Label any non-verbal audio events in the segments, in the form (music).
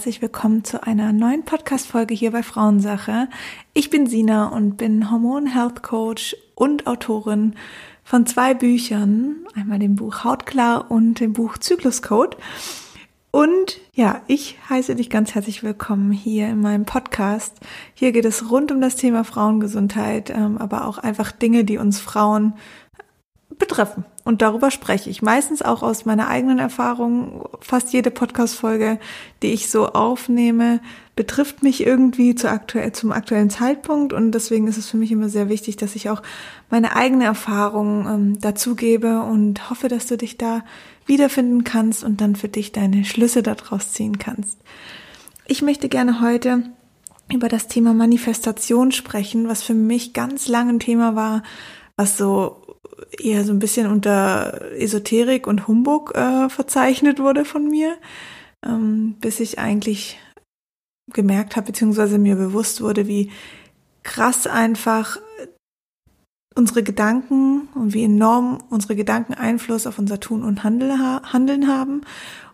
herzlich willkommen zu einer neuen Podcast-Folge hier bei Frauensache. Ich bin Sina und bin Hormon-Health Coach und Autorin von zwei Büchern, einmal dem Buch Hautklar und dem Buch Zykluscode. Und ja, ich heiße dich ganz herzlich willkommen hier in meinem Podcast. Hier geht es rund um das Thema Frauengesundheit, ähm, aber auch einfach Dinge, die uns Frauen betreffen. Und darüber spreche ich meistens auch aus meiner eigenen Erfahrung. Fast jede Podcast-Folge, die ich so aufnehme, betrifft mich irgendwie zu aktuell, zum aktuellen Zeitpunkt. Und deswegen ist es für mich immer sehr wichtig, dass ich auch meine eigene Erfahrung ähm, dazugebe und hoffe, dass du dich da wiederfinden kannst und dann für dich deine Schlüsse daraus ziehen kannst. Ich möchte gerne heute über das Thema Manifestation sprechen, was für mich ganz lange ein Thema war, was so eher so ein bisschen unter Esoterik und Humbug äh, verzeichnet wurde von mir, ähm, bis ich eigentlich gemerkt habe, beziehungsweise mir bewusst wurde, wie krass einfach unsere Gedanken und wie enorm unsere Gedanken Einfluss auf unser Tun und Handeln haben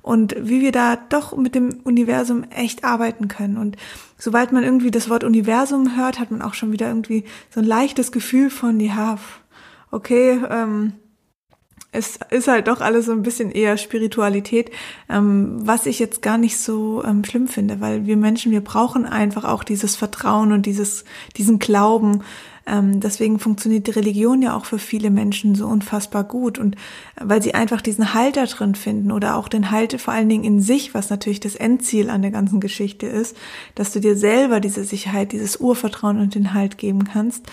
und wie wir da doch mit dem Universum echt arbeiten können. Und sobald man irgendwie das Wort Universum hört, hat man auch schon wieder irgendwie so ein leichtes Gefühl von, ja, okay, ähm, es ist halt doch alles so ein bisschen eher Spiritualität, ähm, was ich jetzt gar nicht so ähm, schlimm finde, weil wir Menschen, wir brauchen einfach auch dieses Vertrauen und dieses, diesen Glauben. Ähm, deswegen funktioniert die Religion ja auch für viele Menschen so unfassbar gut und weil sie einfach diesen Halt da drin finden oder auch den Halt vor allen Dingen in sich, was natürlich das Endziel an der ganzen Geschichte ist, dass du dir selber diese Sicherheit, dieses Urvertrauen und den Halt geben kannst.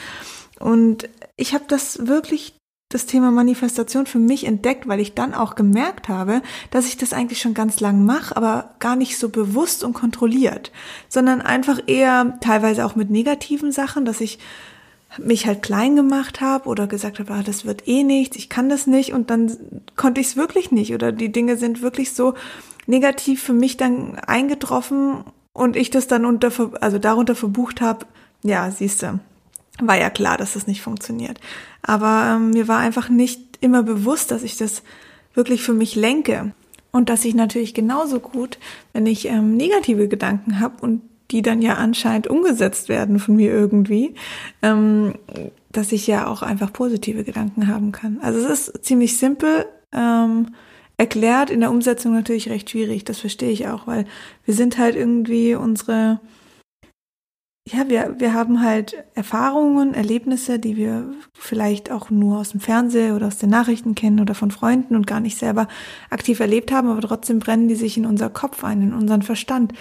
Und ich habe das wirklich das Thema Manifestation für mich entdeckt, weil ich dann auch gemerkt habe, dass ich das eigentlich schon ganz lang mache, aber gar nicht so bewusst und kontrolliert, sondern einfach eher teilweise auch mit negativen Sachen, dass ich mich halt klein gemacht habe oder gesagt habe, ah, das wird eh nichts, ich kann das nicht und dann konnte ich es wirklich nicht oder die Dinge sind wirklich so negativ für mich dann eingetroffen und ich das dann unter also darunter verbucht habe, ja, siehst du, war ja klar, dass das nicht funktioniert. Aber ähm, mir war einfach nicht immer bewusst, dass ich das wirklich für mich lenke. Und dass ich natürlich genauso gut, wenn ich ähm, negative Gedanken habe und die dann ja anscheinend umgesetzt werden von mir irgendwie, ähm, dass ich ja auch einfach positive Gedanken haben kann. Also es ist ziemlich simpel ähm, erklärt, in der Umsetzung natürlich recht schwierig. Das verstehe ich auch, weil wir sind halt irgendwie unsere ja, wir, wir haben halt Erfahrungen, Erlebnisse, die wir vielleicht auch nur aus dem Fernsehen oder aus den Nachrichten kennen oder von Freunden und gar nicht selber aktiv erlebt haben, aber trotzdem brennen die sich in unser Kopf ein, in unseren Verstand.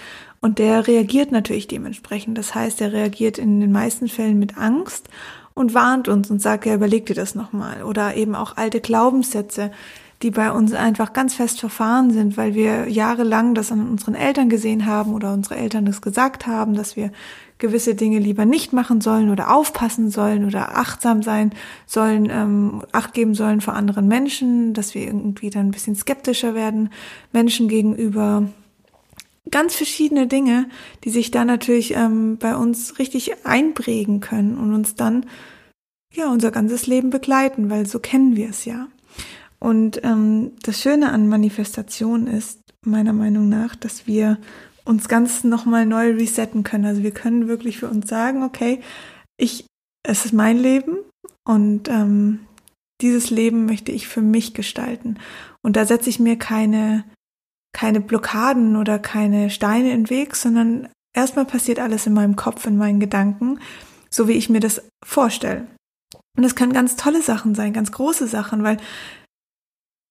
Und der reagiert natürlich dementsprechend. Das heißt, er reagiert in den meisten Fällen mit Angst und warnt uns und sagt, ja, überleg dir das nochmal. Oder eben auch alte Glaubenssätze, die bei uns einfach ganz fest verfahren sind, weil wir jahrelang das an unseren Eltern gesehen haben oder unsere Eltern das gesagt haben, dass wir gewisse Dinge lieber nicht machen sollen oder aufpassen sollen oder achtsam sein sollen, ähm, acht geben sollen vor anderen Menschen, dass wir irgendwie dann ein bisschen skeptischer werden Menschen gegenüber. Ganz verschiedene Dinge, die sich da natürlich ähm, bei uns richtig einprägen können und uns dann ja unser ganzes Leben begleiten, weil so kennen wir es ja. Und ähm, das Schöne an Manifestation ist meiner Meinung nach, dass wir uns ganz nochmal neu resetten können. Also wir können wirklich für uns sagen, okay, ich, es ist mein Leben und ähm, dieses Leben möchte ich für mich gestalten. Und da setze ich mir keine, keine Blockaden oder keine Steine in den Weg, sondern erstmal passiert alles in meinem Kopf, in meinen Gedanken, so wie ich mir das vorstelle. Und das können ganz tolle Sachen sein, ganz große Sachen, weil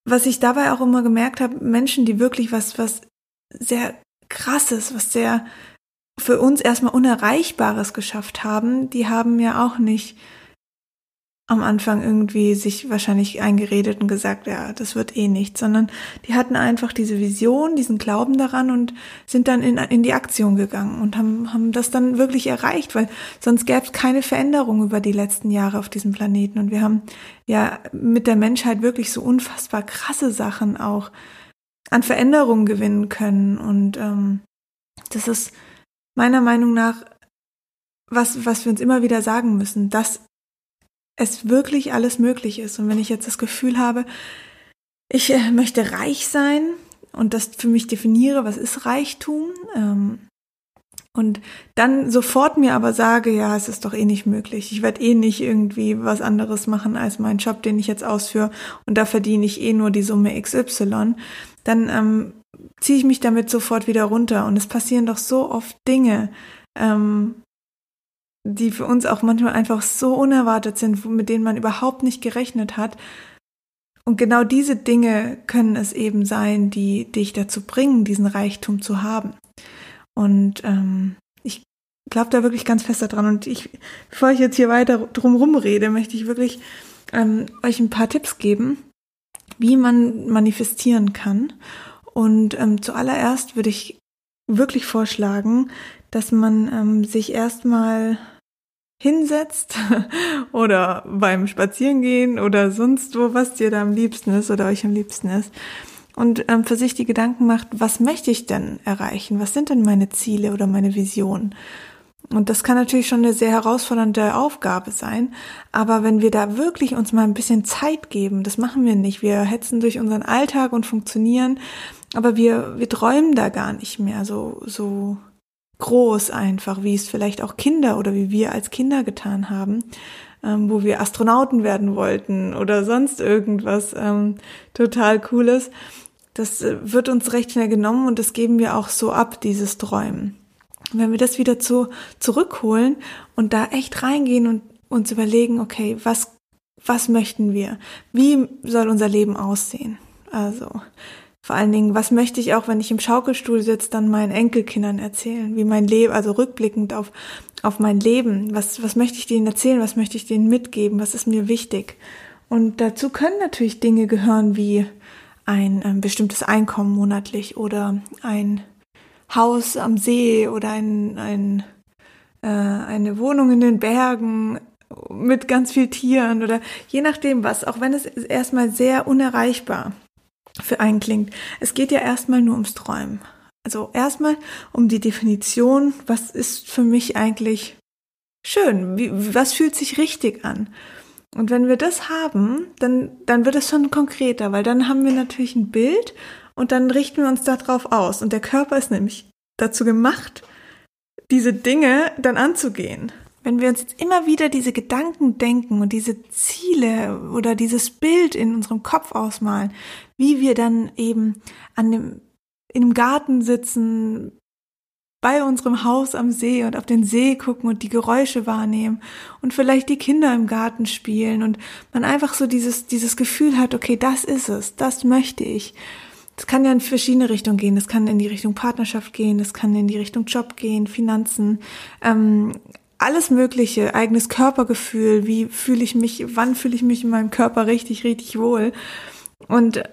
was ich dabei auch immer gemerkt habe, Menschen, die wirklich was, was sehr krasses, was sehr für uns erstmal Unerreichbares geschafft haben, die haben ja auch nicht am Anfang irgendwie sich wahrscheinlich eingeredet und gesagt, ja, das wird eh nicht, sondern die hatten einfach diese Vision, diesen Glauben daran und sind dann in, in die Aktion gegangen und haben, haben das dann wirklich erreicht, weil sonst gäbe es keine Veränderung über die letzten Jahre auf diesem Planeten. Und wir haben ja mit der Menschheit wirklich so unfassbar krasse Sachen auch an Veränderungen gewinnen können. Und ähm, das ist meiner Meinung nach was, was wir uns immer wieder sagen müssen, dass es wirklich alles möglich ist. Und wenn ich jetzt das Gefühl habe, ich äh, möchte reich sein, und das für mich definiere, was ist Reichtum. Ähm, und dann sofort mir aber sage, ja, es ist doch eh nicht möglich. Ich werde eh nicht irgendwie was anderes machen als meinen Job, den ich jetzt ausführe und da verdiene ich eh nur die Summe XY. Dann ähm, ziehe ich mich damit sofort wieder runter. Und es passieren doch so oft Dinge, ähm, die für uns auch manchmal einfach so unerwartet sind, mit denen man überhaupt nicht gerechnet hat. Und genau diese Dinge können es eben sein, die dich dazu bringen, diesen Reichtum zu haben. Und ähm, ich glaube da wirklich ganz fest daran. Und ich, bevor ich jetzt hier weiter drumherum rede, möchte ich wirklich ähm, euch ein paar Tipps geben, wie man manifestieren kann. Und ähm, zuallererst würde ich wirklich vorschlagen, dass man ähm, sich erstmal hinsetzt (laughs) oder beim Spazierengehen oder sonst wo, was dir da am liebsten ist oder euch am liebsten ist und ähm, für sich die Gedanken macht, was möchte ich denn erreichen? Was sind denn meine Ziele oder meine Visionen? Und das kann natürlich schon eine sehr herausfordernde Aufgabe sein. Aber wenn wir da wirklich uns mal ein bisschen Zeit geben, das machen wir nicht. Wir hetzen durch unseren Alltag und funktionieren. Aber wir, wir träumen da gar nicht mehr so, so groß einfach, wie es vielleicht auch Kinder oder wie wir als Kinder getan haben, ähm, wo wir Astronauten werden wollten oder sonst irgendwas ähm, total Cooles. Das äh, wird uns recht schnell genommen und das geben wir auch so ab, dieses Träumen. Wenn wir das wieder zu, zurückholen und da echt reingehen und uns überlegen, okay, was, was möchten wir? Wie soll unser Leben aussehen? Also, vor allen Dingen, was möchte ich auch, wenn ich im Schaukelstuhl sitze, dann meinen Enkelkindern erzählen, wie mein Leben, also rückblickend auf, auf mein Leben, was, was möchte ich denen erzählen, was möchte ich denen mitgeben, was ist mir wichtig. Und dazu können natürlich Dinge gehören wie ein ähm, bestimmtes Einkommen monatlich oder ein Haus am See oder ein, ein, äh, eine Wohnung in den Bergen mit ganz viel Tieren oder je nachdem was, auch wenn es erstmal sehr unerreichbar für einen klingt. Es geht ja erstmal nur ums Träumen. Also erstmal um die Definition, was ist für mich eigentlich schön? Wie, was fühlt sich richtig an? Und wenn wir das haben, dann, dann wird es schon konkreter, weil dann haben wir natürlich ein Bild und dann richten wir uns darauf aus. Und der Körper ist nämlich dazu gemacht, diese Dinge dann anzugehen. Wenn wir uns jetzt immer wieder diese Gedanken denken und diese Ziele oder dieses Bild in unserem Kopf ausmalen, wie wir dann eben an dem, in Garten sitzen, bei unserem Haus am See und auf den See gucken und die Geräusche wahrnehmen und vielleicht die Kinder im Garten spielen und man einfach so dieses, dieses Gefühl hat, okay, das ist es, das möchte ich. Das kann ja in verschiedene Richtungen gehen. Das kann in die Richtung Partnerschaft gehen, das kann in die Richtung Job gehen, Finanzen, ähm, alles Mögliche, eigenes Körpergefühl, wie fühle ich mich, wann fühle ich mich in meinem Körper richtig, richtig wohl. Und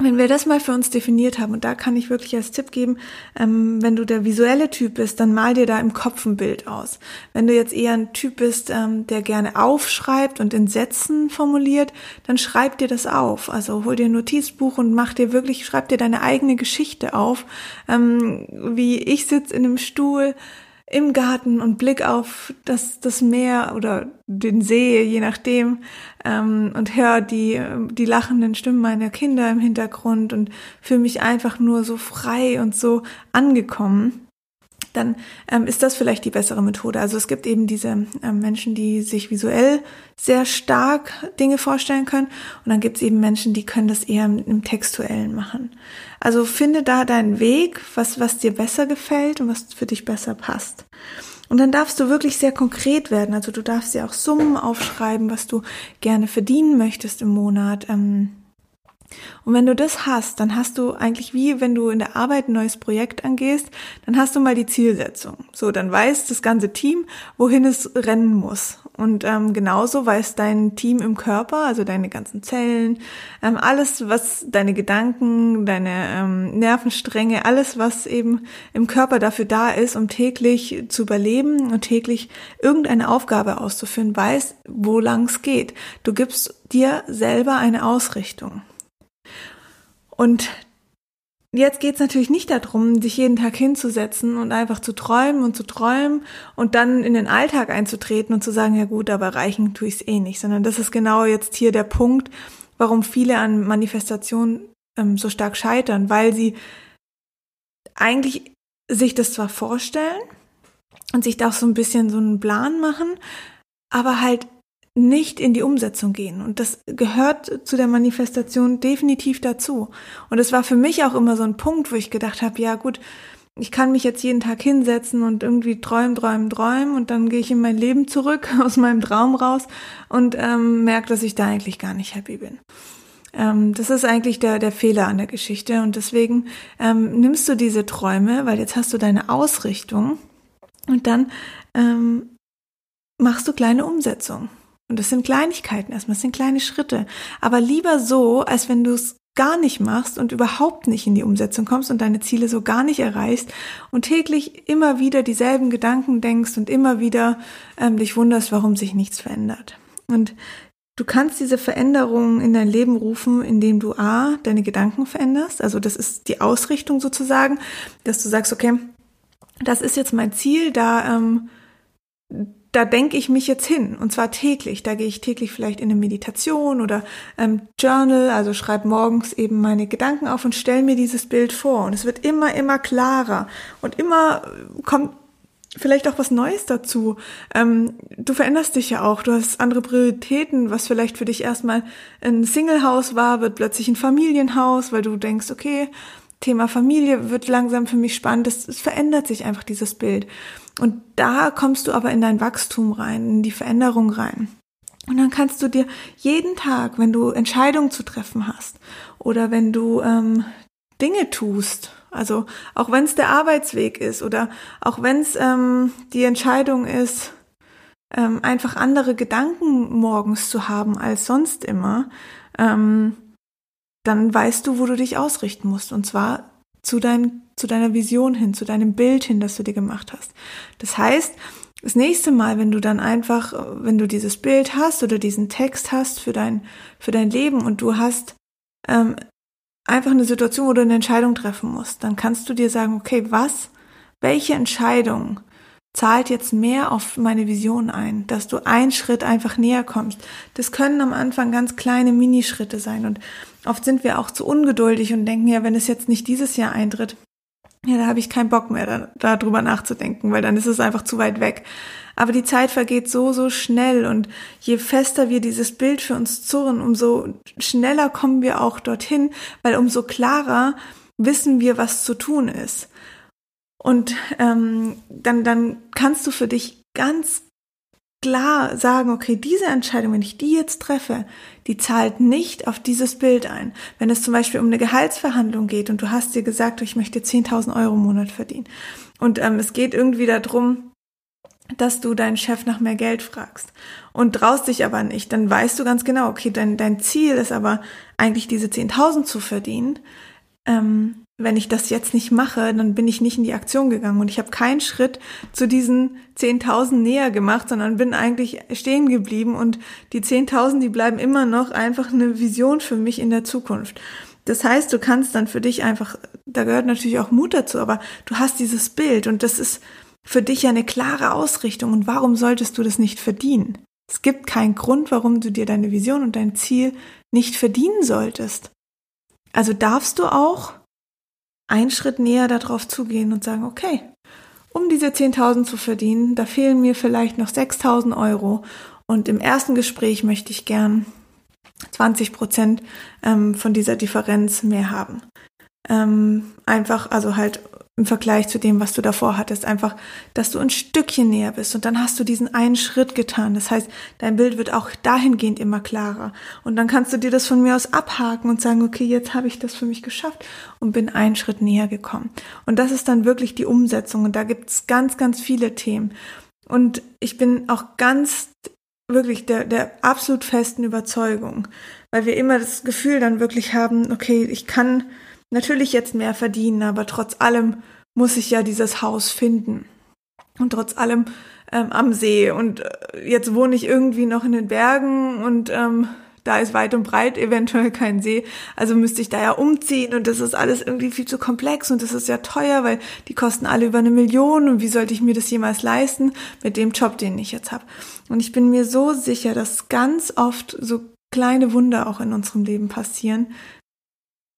wenn wir das mal für uns definiert haben, und da kann ich wirklich als Tipp geben, ähm, wenn du der visuelle Typ bist, dann mal dir da im Kopf ein Bild aus. Wenn du jetzt eher ein Typ bist, ähm, der gerne aufschreibt und in Sätzen formuliert, dann schreib dir das auf. Also hol dir ein Notizbuch und mach dir wirklich, schreib dir deine eigene Geschichte auf. Ähm, wie ich sitze in einem Stuhl, im Garten und Blick auf das, das Meer oder den See, je nachdem, ähm, und höre die, die lachenden Stimmen meiner Kinder im Hintergrund und fühle mich einfach nur so frei und so angekommen dann ähm, ist das vielleicht die bessere Methode. Also es gibt eben diese ähm, Menschen, die sich visuell sehr stark Dinge vorstellen können und dann gibt es eben Menschen, die können das eher im, Textuellen machen. Also finde da deinen Weg, was, was dir besser gefällt und was für dich besser passt. Und dann darfst du wirklich sehr konkret werden. Also du darfst ja auch Summen aufschreiben, was du gerne verdienen möchtest im Monat. Ähm, und wenn du das hast, dann hast du eigentlich wie, wenn du in der Arbeit ein neues Projekt angehst, dann hast du mal die Zielsetzung. So, dann weiß das ganze Team, wohin es rennen muss. Und ähm, genauso weiß dein Team im Körper, also deine ganzen Zellen, ähm, alles, was deine Gedanken, deine ähm, Nervenstränge, alles, was eben im Körper dafür da ist, um täglich zu überleben und täglich irgendeine Aufgabe auszuführen, weiß, wo lang es geht. Du gibst dir selber eine Ausrichtung. Und jetzt geht's natürlich nicht darum, sich jeden Tag hinzusetzen und einfach zu träumen und zu träumen und dann in den Alltag einzutreten und zu sagen, ja gut, aber reichen tue ich es eh nicht, sondern das ist genau jetzt hier der Punkt, warum viele an Manifestation ähm, so stark scheitern, weil sie eigentlich sich das zwar vorstellen und sich da auch so ein bisschen so einen Plan machen, aber halt nicht in die Umsetzung gehen. Und das gehört zu der Manifestation definitiv dazu. Und es war für mich auch immer so ein Punkt, wo ich gedacht habe, ja gut, ich kann mich jetzt jeden Tag hinsetzen und irgendwie träumen, träumen, träumen und dann gehe ich in mein Leben zurück (laughs) aus meinem Traum raus und ähm, merke, dass ich da eigentlich gar nicht happy bin. Ähm, das ist eigentlich der, der Fehler an der Geschichte und deswegen ähm, nimmst du diese Träume, weil jetzt hast du deine Ausrichtung und dann ähm, machst du kleine Umsetzungen. Und das sind Kleinigkeiten erstmal, das sind kleine Schritte. Aber lieber so, als wenn du es gar nicht machst und überhaupt nicht in die Umsetzung kommst und deine Ziele so gar nicht erreichst und täglich immer wieder dieselben Gedanken denkst und immer wieder ähm, dich wunderst, warum sich nichts verändert. Und du kannst diese Veränderungen in dein Leben rufen, indem du A, deine Gedanken veränderst. Also das ist die Ausrichtung sozusagen, dass du sagst, okay, das ist jetzt mein Ziel, da ähm, da denke ich mich jetzt hin und zwar täglich. Da gehe ich täglich vielleicht in eine Meditation oder ähm, Journal, also schreibe morgens eben meine Gedanken auf und stelle mir dieses Bild vor. Und es wird immer, immer klarer und immer kommt vielleicht auch was Neues dazu. Ähm, du veränderst dich ja auch, du hast andere Prioritäten, was vielleicht für dich erstmal ein Singlehaus war, wird plötzlich ein Familienhaus, weil du denkst, okay, Thema Familie wird langsam für mich spannend. Es, verändert sich einfach dieses Bild. Und da kommst du aber in dein Wachstum rein, in die Veränderung rein. Und dann kannst du dir jeden Tag, wenn du Entscheidungen zu treffen hast oder wenn du ähm, Dinge tust, also auch wenn es der Arbeitsweg ist oder auch wenn es ähm, die Entscheidung ist, ähm, einfach andere Gedanken morgens zu haben als sonst immer, ähm, dann weißt du, wo du dich ausrichten musst. Und zwar zu, dein, zu deiner Vision hin, zu deinem Bild hin, das du dir gemacht hast. Das heißt, das nächste Mal, wenn du dann einfach, wenn du dieses Bild hast oder diesen Text hast für dein, für dein Leben und du hast ähm, einfach eine Situation, wo du eine Entscheidung treffen musst, dann kannst du dir sagen, okay, was, welche Entscheidung zahlt jetzt mehr auf meine Vision ein, dass du einen Schritt einfach näher kommst. Das können am Anfang ganz kleine Minischritte sein und oft sind wir auch zu ungeduldig und denken, ja, wenn es jetzt nicht dieses Jahr eintritt, ja, da habe ich keinen Bock mehr, da, darüber nachzudenken, weil dann ist es einfach zu weit weg. Aber die Zeit vergeht so, so schnell und je fester wir dieses Bild für uns zurren, umso schneller kommen wir auch dorthin, weil umso klarer wissen wir, was zu tun ist. Und ähm, dann, dann kannst du für dich ganz klar sagen, okay, diese Entscheidung, wenn ich die jetzt treffe, die zahlt nicht auf dieses Bild ein. Wenn es zum Beispiel um eine Gehaltsverhandlung geht und du hast dir gesagt, ich möchte 10.000 Euro im Monat verdienen und ähm, es geht irgendwie darum, dass du deinen Chef nach mehr Geld fragst und traust dich aber nicht, dann weißt du ganz genau, okay, dein, dein Ziel ist aber eigentlich diese 10.000 zu verdienen. Ähm, wenn ich das jetzt nicht mache, dann bin ich nicht in die Aktion gegangen und ich habe keinen Schritt zu diesen 10.000 näher gemacht, sondern bin eigentlich stehen geblieben und die 10.000, die bleiben immer noch einfach eine Vision für mich in der Zukunft. Das heißt, du kannst dann für dich einfach, da gehört natürlich auch Mut dazu, aber du hast dieses Bild und das ist für dich ja eine klare Ausrichtung und warum solltest du das nicht verdienen? Es gibt keinen Grund, warum du dir deine Vision und dein Ziel nicht verdienen solltest. Also darfst du auch einen Schritt näher darauf zugehen und sagen, okay, um diese 10.000 zu verdienen, da fehlen mir vielleicht noch 6.000 Euro und im ersten Gespräch möchte ich gern 20 Prozent ähm, von dieser Differenz mehr haben. Ähm, einfach, also halt im Vergleich zu dem, was du davor hattest. Einfach, dass du ein Stückchen näher bist und dann hast du diesen einen Schritt getan. Das heißt, dein Bild wird auch dahingehend immer klarer. Und dann kannst du dir das von mir aus abhaken und sagen, okay, jetzt habe ich das für mich geschafft und bin einen Schritt näher gekommen. Und das ist dann wirklich die Umsetzung. Und da gibt's ganz, ganz viele Themen. Und ich bin auch ganz wirklich der, der absolut festen Überzeugung, weil wir immer das Gefühl dann wirklich haben, okay, ich kann natürlich jetzt mehr verdienen, aber trotz allem muss ich ja dieses Haus finden. Und trotz allem ähm, am See. Und äh, jetzt wohne ich irgendwie noch in den Bergen und ähm, da ist weit und breit (laughs) eventuell kein See. Also müsste ich da ja umziehen und das ist alles irgendwie viel zu komplex und das ist ja teuer, weil die kosten alle über eine Million und wie sollte ich mir das jemals leisten mit dem Job, den ich jetzt habe. Und ich bin mir so sicher, dass ganz oft so kleine Wunder auch in unserem Leben passieren,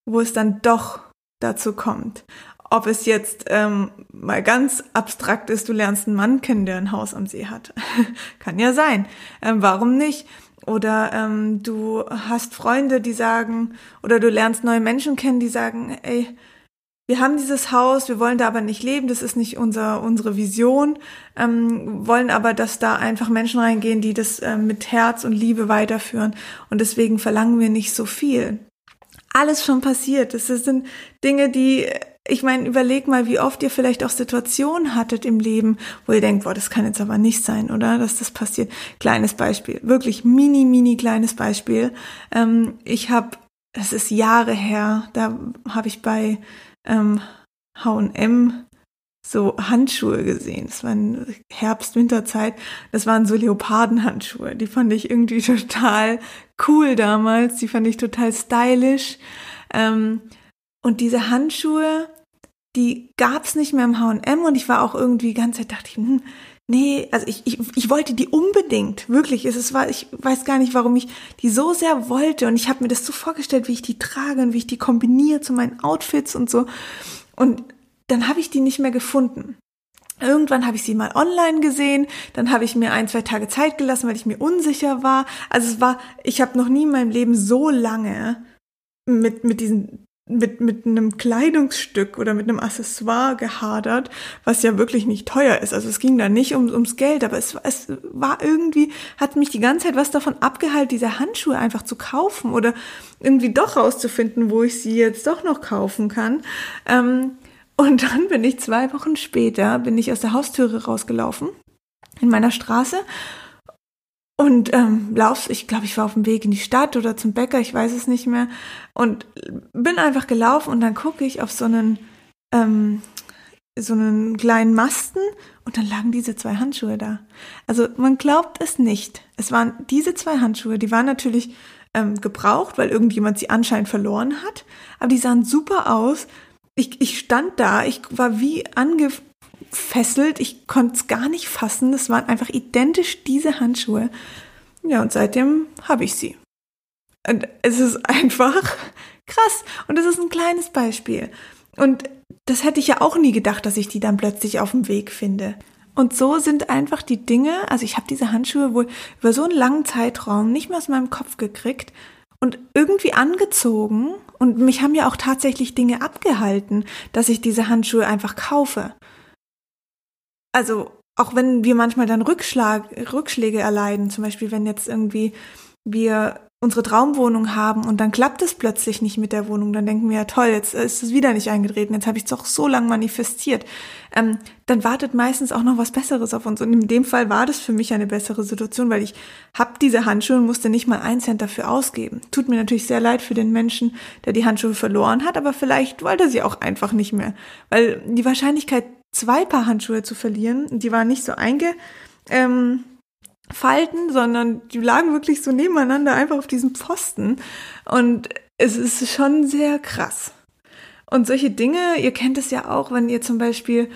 wo es dann doch dazu kommt. Ob es jetzt ähm, mal ganz abstrakt ist, du lernst einen Mann kennen, der ein Haus am See hat. (laughs) Kann ja sein. Ähm, warum nicht? Oder ähm, du hast Freunde, die sagen, oder du lernst neue Menschen kennen, die sagen, ey, wir haben dieses Haus, wir wollen da aber nicht leben, das ist nicht unser, unsere Vision, ähm, wollen aber, dass da einfach Menschen reingehen, die das ähm, mit Herz und Liebe weiterführen. Und deswegen verlangen wir nicht so viel. Alles schon passiert. Das sind Dinge, die, ich meine, überleg mal, wie oft ihr vielleicht auch Situationen hattet im Leben, wo ihr denkt, boah, das kann jetzt aber nicht sein, oder? Dass das passiert. Kleines Beispiel, wirklich mini, mini kleines Beispiel. Ähm, ich habe, es ist Jahre her, da habe ich bei ähm, H&M so Handschuhe gesehen. Das waren Herbst-Winterzeit. Das waren so Leopardenhandschuhe. Die fand ich irgendwie (laughs) total cool damals. Die fand ich total stylisch. Ähm, und diese Handschuhe, die gab's nicht mehr im H&M und ich war auch irgendwie die ganze Zeit dachte ich, hm, nee, also ich, ich, ich wollte die unbedingt, wirklich. Es war, ich weiß gar nicht, warum ich die so sehr wollte und ich habe mir das so vorgestellt, wie ich die trage und wie ich die kombiniere zu meinen Outfits und so. Und dann habe ich die nicht mehr gefunden. Irgendwann habe ich sie mal online gesehen, dann habe ich mir ein, zwei Tage Zeit gelassen, weil ich mir unsicher war. Also es war, ich habe noch nie in meinem Leben so lange mit, mit diesen mit, mit einem Kleidungsstück oder mit einem Accessoire gehadert, was ja wirklich nicht teuer ist. Also es ging da nicht um, ums Geld, aber es, es war irgendwie, hat mich die ganze Zeit was davon abgehalten, diese Handschuhe einfach zu kaufen oder irgendwie doch rauszufinden, wo ich sie jetzt doch noch kaufen kann. Ähm, und dann bin ich zwei Wochen später, bin ich aus der Haustüre rausgelaufen in meiner Straße und ähm, lauf, ich glaube, ich war auf dem Weg in die Stadt oder zum Bäcker, ich weiß es nicht mehr. Und bin einfach gelaufen und dann gucke ich auf so einen, ähm, so einen kleinen Masten und dann lagen diese zwei Handschuhe da. Also man glaubt es nicht. Es waren diese zwei Handschuhe, die waren natürlich ähm, gebraucht, weil irgendjemand sie anscheinend verloren hat, aber die sahen super aus ich, ich stand da, ich war wie angefesselt, ich konnte es gar nicht fassen. Das waren einfach identisch diese Handschuhe. Ja, und seitdem habe ich sie. Und es ist einfach krass. Und es ist ein kleines Beispiel. Und das hätte ich ja auch nie gedacht, dass ich die dann plötzlich auf dem Weg finde. Und so sind einfach die Dinge, also ich habe diese Handschuhe wohl über so einen langen Zeitraum nicht mehr aus meinem Kopf gekriegt und irgendwie angezogen und mich haben ja auch tatsächlich Dinge abgehalten, dass ich diese Handschuhe einfach kaufe. Also auch wenn wir manchmal dann Rückschlag, Rückschläge erleiden, zum Beispiel wenn jetzt irgendwie wir unsere Traumwohnung haben und dann klappt es plötzlich nicht mit der Wohnung, dann denken wir ja toll, jetzt ist es wieder nicht eingetreten, jetzt habe ich es doch so lange manifestiert. Ähm, dann wartet meistens auch noch was Besseres auf uns. Und in dem Fall war das für mich eine bessere Situation, weil ich habe diese Handschuhe und musste nicht mal einen Cent dafür ausgeben. Tut mir natürlich sehr leid für den Menschen, der die Handschuhe verloren hat, aber vielleicht wollte sie auch einfach nicht mehr. Weil die Wahrscheinlichkeit, zwei Paar Handschuhe zu verlieren, die war nicht so einge... Ähm, Falten, sondern die lagen wirklich so nebeneinander einfach auf diesem Pfosten. Und es ist schon sehr krass. Und solche Dinge, ihr kennt es ja auch, wenn ihr zum Beispiel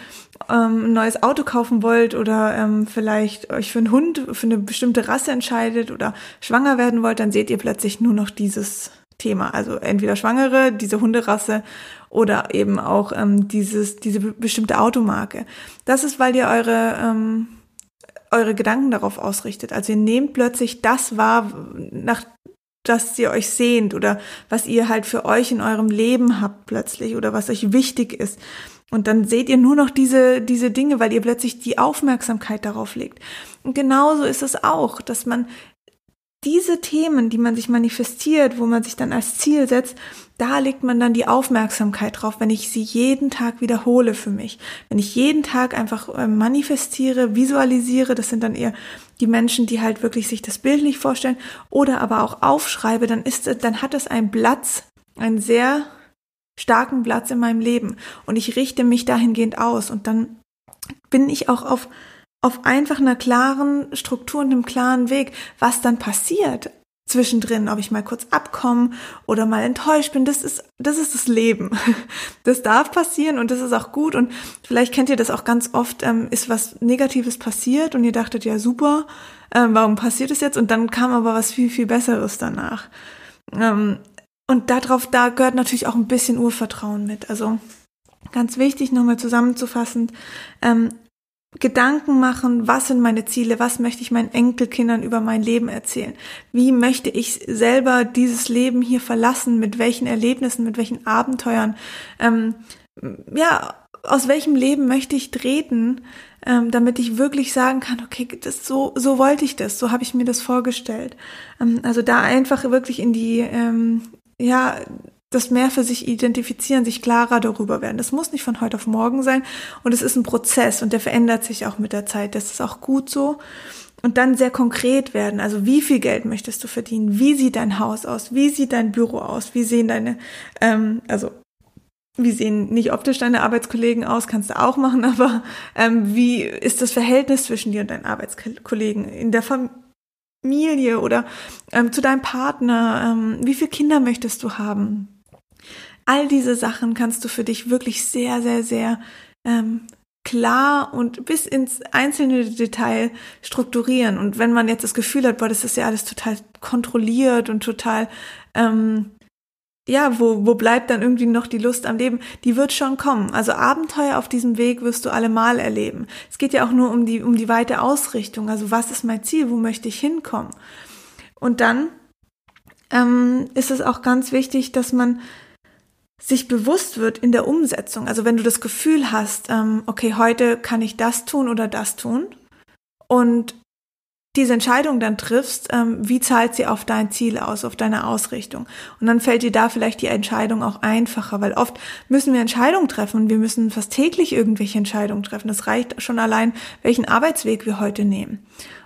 ähm, ein neues Auto kaufen wollt oder ähm, vielleicht euch für einen Hund, für eine bestimmte Rasse entscheidet oder schwanger werden wollt, dann seht ihr plötzlich nur noch dieses Thema. Also entweder Schwangere, diese Hunderasse oder eben auch ähm, dieses, diese bestimmte Automarke. Das ist, weil ihr eure ähm, eure Gedanken darauf ausrichtet. Also ihr nehmt plötzlich das wahr, nach das ihr euch sehnt oder was ihr halt für euch in eurem Leben habt plötzlich oder was euch wichtig ist. Und dann seht ihr nur noch diese, diese Dinge, weil ihr plötzlich die Aufmerksamkeit darauf legt. Und genauso ist es auch, dass man diese Themen, die man sich manifestiert, wo man sich dann als Ziel setzt, da legt man dann die Aufmerksamkeit drauf, wenn ich sie jeden Tag wiederhole für mich. Wenn ich jeden Tag einfach äh, manifestiere, visualisiere, das sind dann eher die Menschen, die halt wirklich sich das bildlich vorstellen, oder aber auch aufschreibe, dann ist, dann hat es einen Platz, einen sehr starken Platz in meinem Leben. Und ich richte mich dahingehend aus und dann bin ich auch auf auf einfach einer klaren Struktur und einem klaren Weg, was dann passiert zwischendrin, ob ich mal kurz abkomme oder mal enttäuscht bin, das ist, das ist das Leben. (laughs) Das darf passieren und das ist auch gut und vielleicht kennt ihr das auch ganz oft, ähm, ist was Negatives passiert und ihr dachtet, ja super, ähm, warum passiert es jetzt? Und dann kam aber was viel, viel Besseres danach. Ähm, und darauf, da gehört natürlich auch ein bisschen Urvertrauen mit. Also ganz wichtig, nochmal zusammenzufassen, ähm, Gedanken machen, was sind meine Ziele, was möchte ich meinen Enkelkindern über mein Leben erzählen, wie möchte ich selber dieses Leben hier verlassen, mit welchen Erlebnissen, mit welchen Abenteuern, ähm, ja, aus welchem Leben möchte ich treten, ähm, damit ich wirklich sagen kann, okay, das so so wollte ich das, so habe ich mir das vorgestellt. Ähm, also da einfach wirklich in die ähm, ja das mehr für sich identifizieren, sich klarer darüber werden. Das muss nicht von heute auf morgen sein und es ist ein Prozess und der verändert sich auch mit der Zeit. Das ist auch gut so. Und dann sehr konkret werden. Also wie viel Geld möchtest du verdienen? Wie sieht dein Haus aus? Wie sieht dein Büro aus? Wie sehen deine, ähm, also wie sehen nicht optisch deine Arbeitskollegen aus, kannst du auch machen, (laughs) aber ähm, wie ist das Verhältnis zwischen dir und deinen Arbeitskollegen in der Familie oder ähm, zu deinem Partner? Ähm, wie viele Kinder möchtest du haben? All diese Sachen kannst du für dich wirklich sehr, sehr, sehr ähm, klar und bis ins einzelne Detail strukturieren. Und wenn man jetzt das Gefühl hat, boah, das ist ja alles total kontrolliert und total, ähm, ja, wo, wo bleibt dann irgendwie noch die Lust am Leben? Die wird schon kommen. Also Abenteuer auf diesem Weg wirst du allemal erleben. Es geht ja auch nur um die, um die weite Ausrichtung. Also was ist mein Ziel? Wo möchte ich hinkommen? Und dann ähm, ist es auch ganz wichtig, dass man sich bewusst wird in der Umsetzung. Also wenn du das Gefühl hast, ähm, okay, heute kann ich das tun oder das tun und diese Entscheidung dann triffst, ähm, wie zahlt sie auf dein Ziel aus, auf deine Ausrichtung. Und dann fällt dir da vielleicht die Entscheidung auch einfacher, weil oft müssen wir Entscheidungen treffen und wir müssen fast täglich irgendwelche Entscheidungen treffen. Das reicht schon allein, welchen Arbeitsweg wir heute nehmen.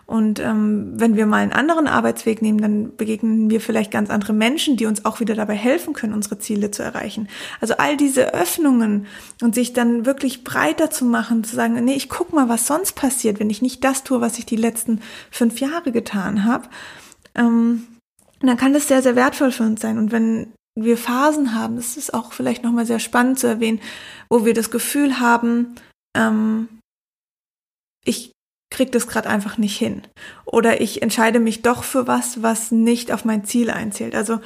Und ähm, wenn wir mal einen anderen Arbeitsweg nehmen, dann begegnen wir vielleicht ganz andere Menschen, die uns auch wieder dabei helfen können, unsere Ziele zu erreichen. Also all diese Öffnungen und sich dann wirklich breiter zu machen, zu sagen, nee, ich guck mal, was sonst passiert, wenn ich nicht das tue, was ich die letzten fünf Jahre getan habe. Ähm, dann kann das sehr, sehr wertvoll für uns sein. Und wenn wir Phasen haben, das ist auch vielleicht nochmal sehr spannend zu erwähnen, wo wir das Gefühl haben, ähm, ich krieg das gerade einfach nicht hin. Oder ich entscheide mich doch für was, was nicht auf mein Ziel einzählt. Also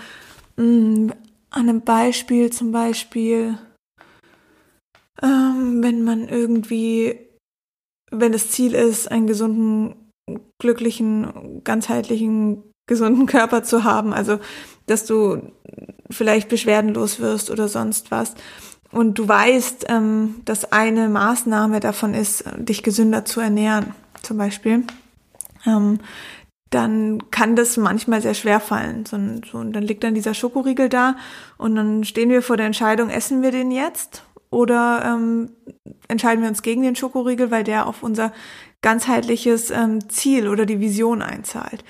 mh, mm, an einem Beispiel zum Beispiel, ähm, wenn man irgendwie, wenn das Ziel ist, einen gesunden, glücklichen, ganzheitlichen, gesunden Körper zu haben, also dass du vielleicht beschwerdenlos wirst oder sonst was. Und du weißt, ähm, dass eine Maßnahme davon ist, dich gesünder zu ernähren zum Beispiel, ähm, dann kann das manchmal sehr schwer fallen. So, so, und dann liegt dann dieser Schokoriegel da und dann stehen wir vor der Entscheidung, essen wir den jetzt oder ähm, entscheiden wir uns gegen den Schokoriegel, weil der auf unser ganzheitliches ähm, Ziel oder die Vision einzahlt.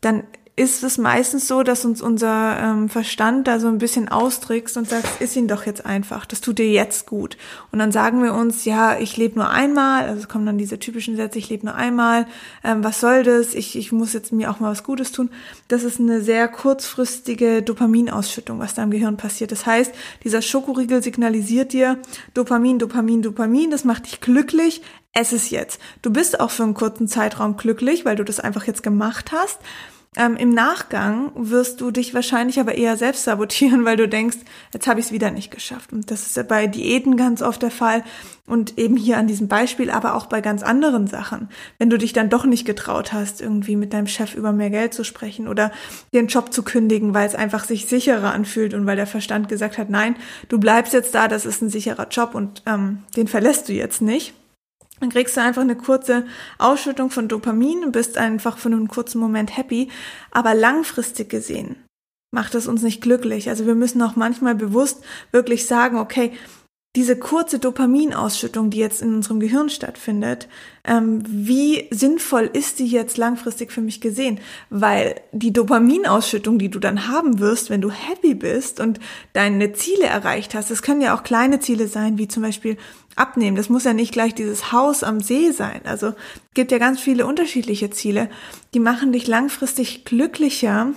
Dann ist es meistens so, dass uns unser ähm, Verstand da so ein bisschen austrickst und sagt, ist ihn doch jetzt einfach, das tut dir jetzt gut. Und dann sagen wir uns, ja, ich lebe nur einmal, also kommen dann diese typischen Sätze, ich lebe nur einmal, ähm, was soll das, ich, ich muss jetzt mir auch mal was Gutes tun. Das ist eine sehr kurzfristige Dopaminausschüttung, was da im Gehirn passiert. Das heißt, dieser Schokoriegel signalisiert dir Dopamin, Dopamin, Dopamin, das macht dich glücklich, es ist jetzt. Du bist auch für einen kurzen Zeitraum glücklich, weil du das einfach jetzt gemacht hast. Ähm, Im Nachgang wirst du dich wahrscheinlich aber eher selbst sabotieren, (laughs) weil du denkst, jetzt habe ich es wieder nicht geschafft. Und das ist ja bei Diäten ganz oft der Fall und eben hier an diesem Beispiel, aber auch bei ganz anderen Sachen. Wenn du dich dann doch nicht getraut hast, irgendwie mit deinem Chef über mehr Geld zu sprechen oder den Job zu kündigen, weil es einfach sich sicherer anfühlt und weil der Verstand gesagt hat, nein, du bleibst jetzt da, das ist ein sicherer Job und ähm, den verlässt du jetzt nicht dann kriegst du einfach eine kurze Ausschüttung von Dopamin und bist einfach für einen kurzen Moment happy. Aber langfristig gesehen macht es uns nicht glücklich. Also wir müssen auch manchmal bewusst wirklich sagen, okay, diese kurze Dopaminausschüttung, die jetzt in unserem Gehirn stattfindet, ähm, wie sinnvoll ist die jetzt langfristig für mich gesehen? Weil die Dopaminausschüttung, die du dann haben wirst, wenn du happy bist und deine Ziele erreicht hast, das können ja auch kleine Ziele sein, wie zum Beispiel abnehmen. Das muss ja nicht gleich dieses Haus am See sein. Also gibt ja ganz viele unterschiedliche Ziele, die machen dich langfristig glücklicher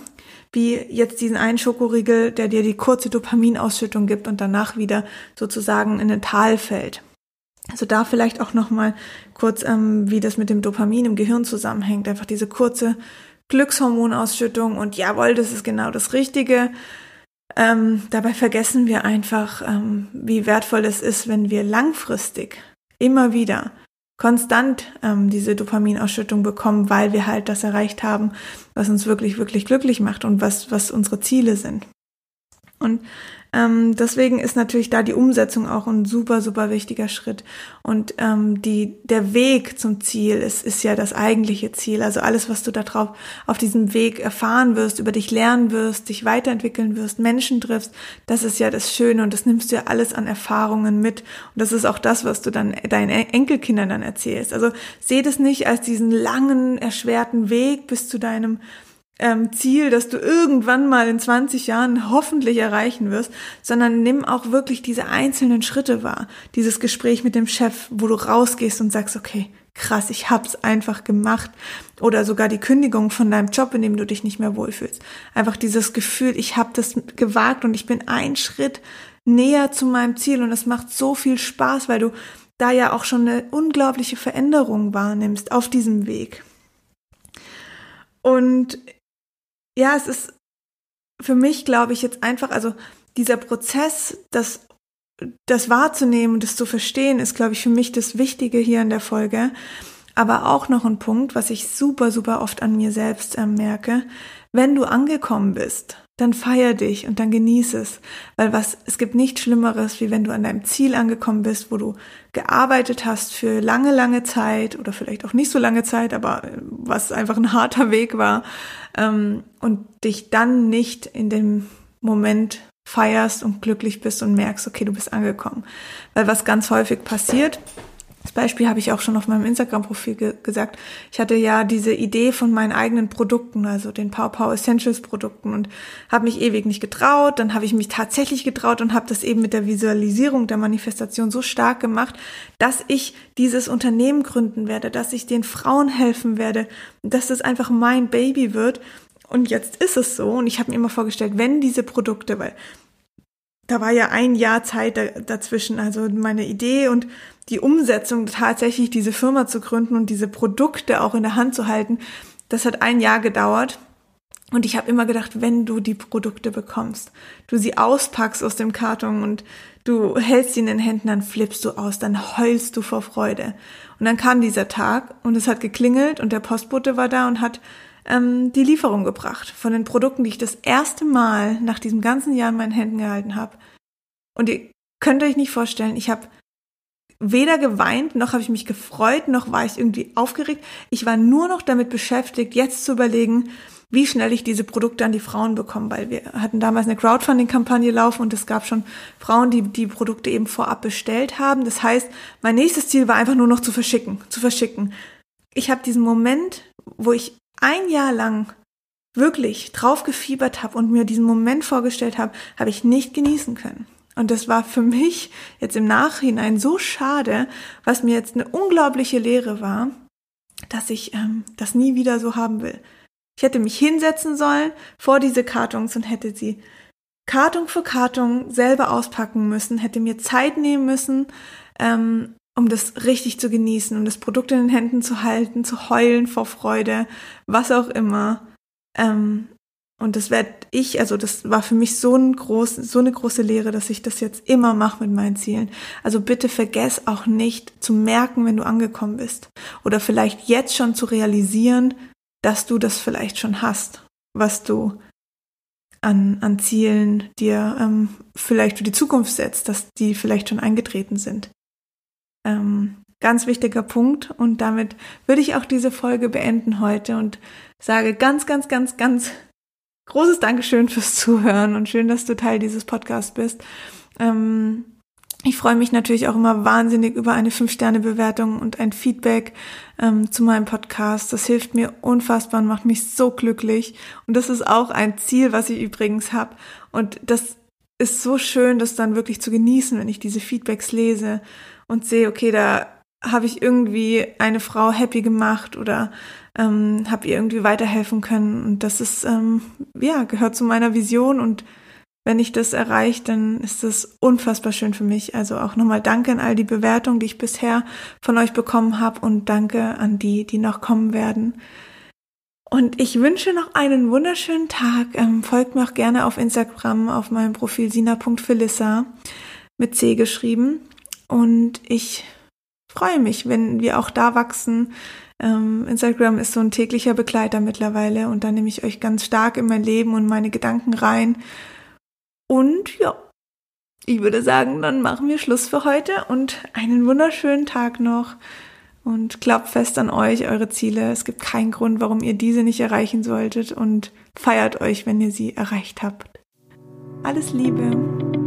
wie jetzt diesen einen Schokoriegel, der dir die kurze Dopaminausschüttung gibt und danach wieder sozusagen in ein Tal fällt. Also da vielleicht auch noch mal kurz, ähm, wie das mit dem Dopamin im Gehirn zusammenhängt. Einfach diese kurze Glückshormonausschüttung und jawohl, das ist genau das Richtige. ähm, dabei vergessen wir einfach, ähm, wie wertvoll es ist, wenn wir langfristig immer wieder konstant ähm, diese Dopaminausschüttung bekommen, weil wir halt das erreicht haben, was uns wirklich, wirklich glücklich macht und was, was unsere Ziele sind. Und ähm, deswegen ist natürlich da die Umsetzung auch ein super, super wichtiger Schritt. Und ähm, die, der Weg zum Ziel ist, ist ja das eigentliche Ziel. Also alles, was du da drauf auf diesem Weg erfahren wirst, über dich lernen wirst, dich weiterentwickeln wirst, Menschen triffst, das ist ja das Schöne und das nimmst du ja alles an Erfahrungen mit. Und das ist auch das, was du dann deinen Enkelkindern dann erzählst. Also seh das nicht als diesen langen, erschwerten Weg bis zu deinem ähm, Ziel, das du irgendwann mal in 20 Jahren hoffentlich erreichen wirst, sondern nimm auch wirklich diese einzelnen Schritte wahr. Dieses Gespräch mit dem Chef, wo du rausgehst und sagst, okay, krass, ich hab's einfach gemacht. Oder sogar die Kündigung von deinem Job, in dem du dich nicht mehr wohlfühlst. Einfach dieses Gefühl, ich habe das gewagt und ich bin einen Schritt näher zu meinem Ziel und es macht so viel Spaß, weil du da ja auch schon eine unglaubliche Veränderung wahrnimmst auf diesem Weg. Und ja, es ist für mich, glaube ich, jetzt einfach, also dieser Prozess, das, das wahrzunehmen und das zu verstehen, ist, glaube ich, für mich das Wichtige hier in der Folge. Aber auch noch ein Punkt, was ich super, super oft an mir selbst äh, merke. Wenn du angekommen bist, dann feier dich und dann genieß es. Weil was, es gibt nichts Schlimmeres, wie wenn du an deinem Ziel angekommen bist, wo du gearbeitet hast für lange, lange Zeit oder vielleicht auch nicht so lange Zeit, aber äh, was einfach ein harter Weg war, ähm, und dich dann nicht in dem Moment feierst und glücklich bist und merkst, okay, du bist angekommen. Weil was ganz häufig passiert, das Beispiel habe ich auch schon auf meinem Instagram-Profil ge gesagt. Ich hatte ja diese Idee von meinen eigenen Produkten, also den Power Power Essentials Produkten und habe mich ewig nicht getraut. Dann habe ich mich tatsächlich getraut und habe das eben mit der Visualisierung der Manifestation so stark gemacht, dass ich dieses Unternehmen gründen werde, dass ich den Frauen helfen werde, dass das einfach mein Baby wird. Und jetzt ist es so und ich habe mir immer vorgestellt, wenn diese Produkte, weil da war ja ein Jahr Zeit dazwischen, also meine Idee und die Umsetzung, tatsächlich diese Firma zu gründen und diese Produkte auch in der Hand zu halten, das hat ein Jahr gedauert. Und ich habe immer gedacht, wenn du die Produkte bekommst, du sie auspackst aus dem Karton und du hältst sie in den Händen, dann flippst du aus, dann heulst du vor Freude. Und dann kam dieser Tag und es hat geklingelt und der Postbote war da und hat ähm, die Lieferung gebracht von den Produkten, die ich das erste Mal nach diesem ganzen Jahr in meinen Händen gehalten habe. Und ihr könnt euch nicht vorstellen, ich habe weder geweint, noch habe ich mich gefreut, noch war ich irgendwie aufgeregt. Ich war nur noch damit beschäftigt, jetzt zu überlegen, wie schnell ich diese Produkte an die Frauen bekomme, weil wir hatten damals eine Crowdfunding-Kampagne laufen und es gab schon Frauen, die die Produkte eben vorab bestellt haben. Das heißt, mein nächstes Ziel war einfach nur noch zu verschicken, zu verschicken. Ich habe diesen Moment, wo ich ein Jahr lang wirklich drauf gefiebert habe und mir diesen Moment vorgestellt habe, habe ich nicht genießen können. Und das war für mich jetzt im Nachhinein so schade, was mir jetzt eine unglaubliche Lehre war, dass ich ähm, das nie wieder so haben will. Ich hätte mich hinsetzen sollen vor diese Kartons und hätte sie Karton für Karton selber auspacken müssen, hätte mir Zeit nehmen müssen, ähm, um das richtig zu genießen, um das Produkt in den Händen zu halten, zu heulen vor Freude, was auch immer. Ähm, und das werde ich, also das war für mich so, ein groß, so eine große Lehre, dass ich das jetzt immer mache mit meinen Zielen. Also bitte vergess auch nicht zu merken, wenn du angekommen bist. Oder vielleicht jetzt schon zu realisieren, dass du das vielleicht schon hast, was du an, an Zielen dir ähm, vielleicht für die Zukunft setzt, dass die vielleicht schon eingetreten sind. Ähm, ganz wichtiger Punkt. Und damit würde ich auch diese Folge beenden heute und sage ganz, ganz, ganz, ganz großes Dankeschön fürs Zuhören und schön, dass du Teil dieses Podcasts bist. Ähm, ich freue mich natürlich auch immer wahnsinnig über eine 5-Sterne-Bewertung und ein Feedback ähm, zu meinem Podcast. Das hilft mir unfassbar und macht mich so glücklich. Und das ist auch ein Ziel, was ich übrigens habe. Und das ist so schön, das dann wirklich zu genießen, wenn ich diese Feedbacks lese und sehe, okay, da habe ich irgendwie eine Frau happy gemacht oder ähm, habe ihr irgendwie weiterhelfen können. Und das ist, ähm, ja, gehört zu meiner Vision. Und wenn ich das erreiche, dann ist das unfassbar schön für mich. Also auch nochmal danke an all die Bewertungen, die ich bisher von euch bekommen habe und danke an die, die noch kommen werden. Und ich wünsche noch einen wunderschönen Tag. Ähm, folgt mir auch gerne auf Instagram auf meinem Profil sina.philissa mit C geschrieben. Und ich freue mich, wenn wir auch da wachsen. Ähm, Instagram ist so ein täglicher Begleiter mittlerweile und da nehme ich euch ganz stark in mein Leben und meine Gedanken rein. Und ja, ich würde sagen, dann machen wir Schluss für heute und einen wunderschönen Tag noch. Und glaubt fest an euch, eure Ziele. Es gibt keinen Grund, warum ihr diese nicht erreichen solltet und feiert euch, wenn ihr sie erreicht habt. Alles Liebe.